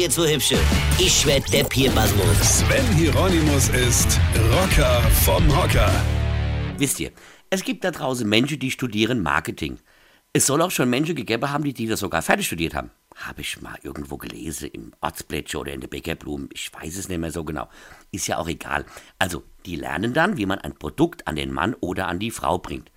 jetzt so hübsche. Ich werd der Pierpasmus. Sven Hieronymus ist Rocker vom Hocker. Wisst ihr, es gibt da draußen Menschen, die studieren Marketing. Es soll auch schon Menschen gegeben haben, die, die das sogar fertig studiert haben. Habe ich mal irgendwo gelesen, im Ortsblättchen oder in der Bäckerblumen. Ich weiß es nicht mehr so genau. Ist ja auch egal. Also, die lernen dann, wie man ein Produkt an den Mann oder an die Frau bringt.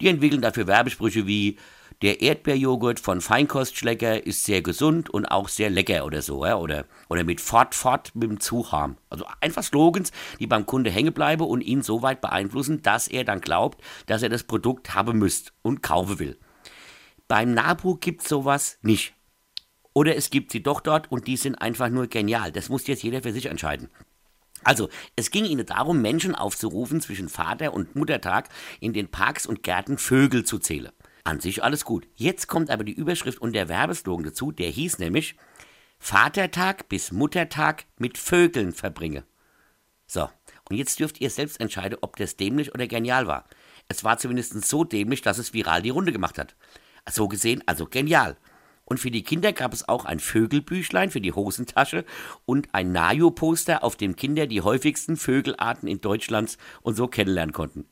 Die entwickeln dafür Werbesprüche wie der Erdbeerjoghurt von Feinkostschlecker ist sehr gesund und auch sehr lecker oder so, ja? oder, oder mit Fort Fort mit dem Zuham. Also einfach Slogans, die beim Kunde hängen bleiben und ihn so weit beeinflussen, dass er dann glaubt, dass er das Produkt haben müsst und kaufen will. Beim Nabu gibt's sowas nicht. Oder es gibt sie doch dort und die sind einfach nur genial. Das muss jetzt jeder für sich entscheiden. Also, es ging ihnen darum, Menschen aufzurufen, zwischen Vater- und Muttertag in den Parks und Gärten Vögel zu zählen. An sich alles gut. Jetzt kommt aber die Überschrift und der Werbeslogan dazu, der hieß nämlich Vatertag bis Muttertag mit Vögeln verbringe. So, und jetzt dürft ihr selbst entscheiden, ob das dämlich oder genial war. Es war zumindest so dämlich, dass es viral die Runde gemacht hat. So gesehen, also genial. Und für die Kinder gab es auch ein Vögelbüchlein für die Hosentasche und ein Najo-Poster, auf dem Kinder die häufigsten Vögelarten in Deutschlands und so kennenlernen konnten.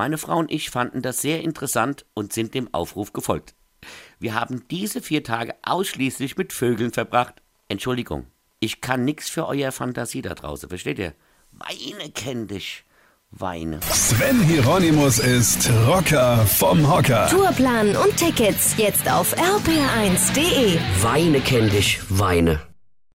Meine Frau und ich fanden das sehr interessant und sind dem Aufruf gefolgt. Wir haben diese vier Tage ausschließlich mit Vögeln verbracht. Entschuldigung, ich kann nix für euer Fantasie da draußen, versteht ihr? Weine kenn dich. Weine. Sven Hieronymus ist Rocker vom Hocker. Tourplan und Tickets jetzt auf rpr1.de. Weine kenn dich, Weine.